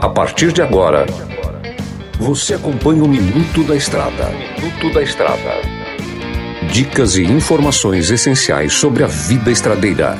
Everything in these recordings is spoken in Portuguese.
A partir de agora, você acompanha o Minuto da Estrada. Minuto da Estrada. Dicas e informações essenciais sobre a vida estradeira.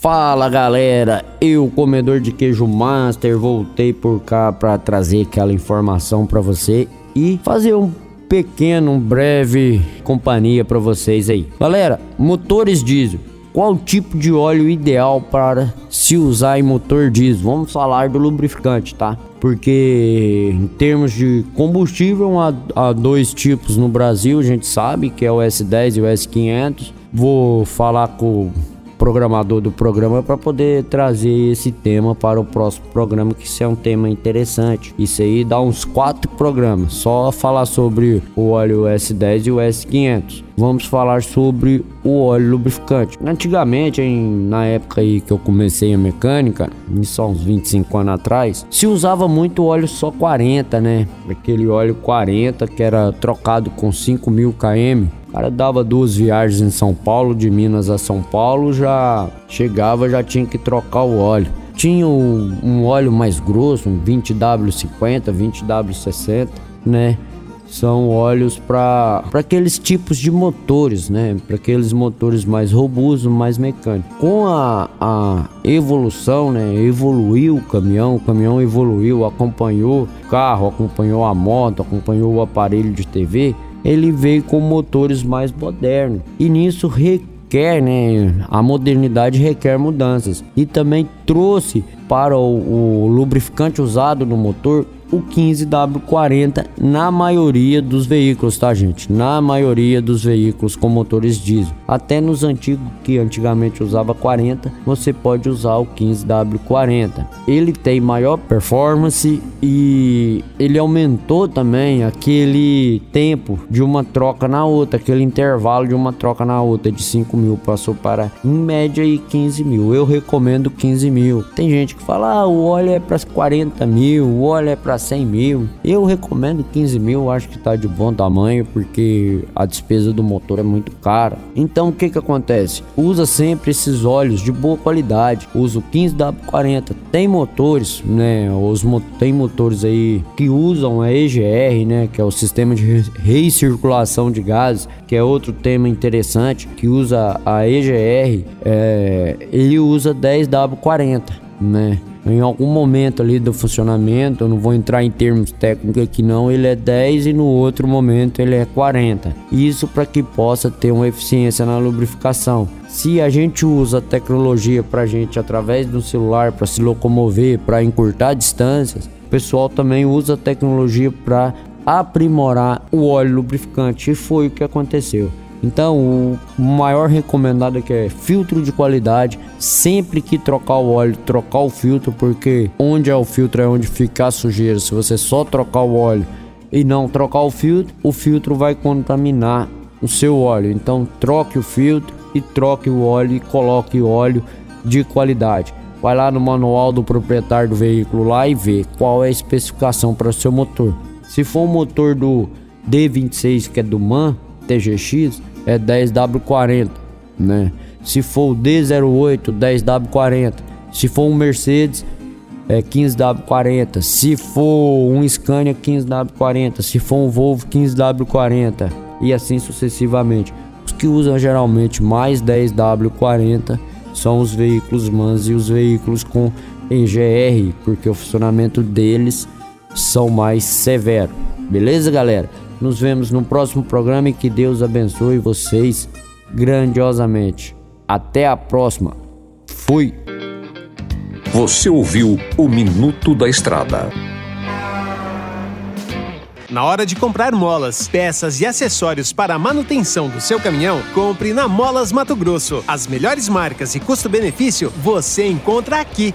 Fala galera, eu, comedor de queijo master, voltei por cá para trazer aquela informação para você e fazer um pequeno, um breve companhia para vocês aí. Galera, motores diesel. Qual tipo de óleo ideal para se usar em motor diesel? Vamos falar do lubrificante, tá? Porque em termos de combustível há, há dois tipos no Brasil, a gente sabe que é o S10 e o S500. Vou falar com programador do programa para poder trazer esse tema para o próximo programa, que isso é um tema interessante. Isso aí dá uns quatro programas, só falar sobre o óleo S10 e o S500. Vamos falar sobre o óleo lubrificante. Antigamente, em, na época aí que eu comecei a mecânica, há uns 25 anos atrás, se usava muito óleo só 40, né? Aquele óleo 40 que era trocado com 5 mil km. O cara dava duas viagens em São Paulo, de Minas a São Paulo, já chegava, já tinha que trocar o óleo. Tinha um, um óleo mais grosso, um 20W50, 20W60, né? São óleos para aqueles tipos de motores, né? Para aqueles motores mais robustos, mais mecânicos. Com a, a evolução, né? Evoluiu o caminhão, o caminhão evoluiu, acompanhou o carro, acompanhou a moto, acompanhou o aparelho de TV ele veio com motores mais modernos. E nisso requer, né, a modernidade requer mudanças. E também trouxe para o, o lubrificante usado no motor o 15W40 na maioria dos veículos, tá, gente? Na maioria dos veículos com motores diesel. Até nos antigos, que antigamente usava 40, você pode usar o 15W40. Ele tem maior performance e ele aumentou também aquele tempo de uma troca na outra, aquele intervalo de uma troca na outra de 5 mil passou para em média aí 15 mil. Eu recomendo 15 mil. Tem gente que fala, ah, o óleo é para 40 mil, o óleo é para 100 mil. Eu recomendo 15 mil, acho que tá de bom tamanho, porque a despesa do motor é muito cara. Então o que que acontece? Usa sempre esses óleos de boa qualidade. Usa o 15W40. Tem motores, né? Os mo tem motores aí que usam a EGR, né? Que é o sistema de recirculação de gases, que é outro tema interessante, que usa a EGR. É, ele usa 10W40, né? em algum momento ali do funcionamento, eu não vou entrar em termos técnicos aqui não, ele é 10 e no outro momento ele é 40. Isso para que possa ter uma eficiência na lubrificação. Se a gente usa a tecnologia para a gente através do celular para se locomover, para encurtar distâncias, o pessoal também usa a tecnologia para aprimorar o óleo lubrificante e foi o que aconteceu. Então, o maior recomendado é é filtro de qualidade. Sempre que trocar o óleo, trocar o filtro, porque onde é o filtro é onde fica a sujeira. Se você só trocar o óleo e não trocar o filtro, o filtro vai contaminar o seu óleo. Então, troque o filtro e troque o óleo e coloque óleo de qualidade. Vai lá no manual do proprietário do veículo lá e vê qual é a especificação para o seu motor. Se for o motor do D26 que é do MAN TGX, é 10W40, né? Se for o D08, 10W40. Se for um Mercedes, é 15W40. Se for um Scania, 15W40. Se for um Volvo, 15W40. E assim sucessivamente. Os que usam geralmente mais 10W40 são os veículos MANs e os veículos com EGR, porque o funcionamento deles são mais severo. Beleza, galera? Nos vemos no próximo programa e que Deus abençoe vocês grandiosamente. Até a próxima. Fui. Você ouviu o Minuto da Estrada. Na hora de comprar molas, peças e acessórios para a manutenção do seu caminhão, compre na Molas Mato Grosso. As melhores marcas e custo-benefício você encontra aqui.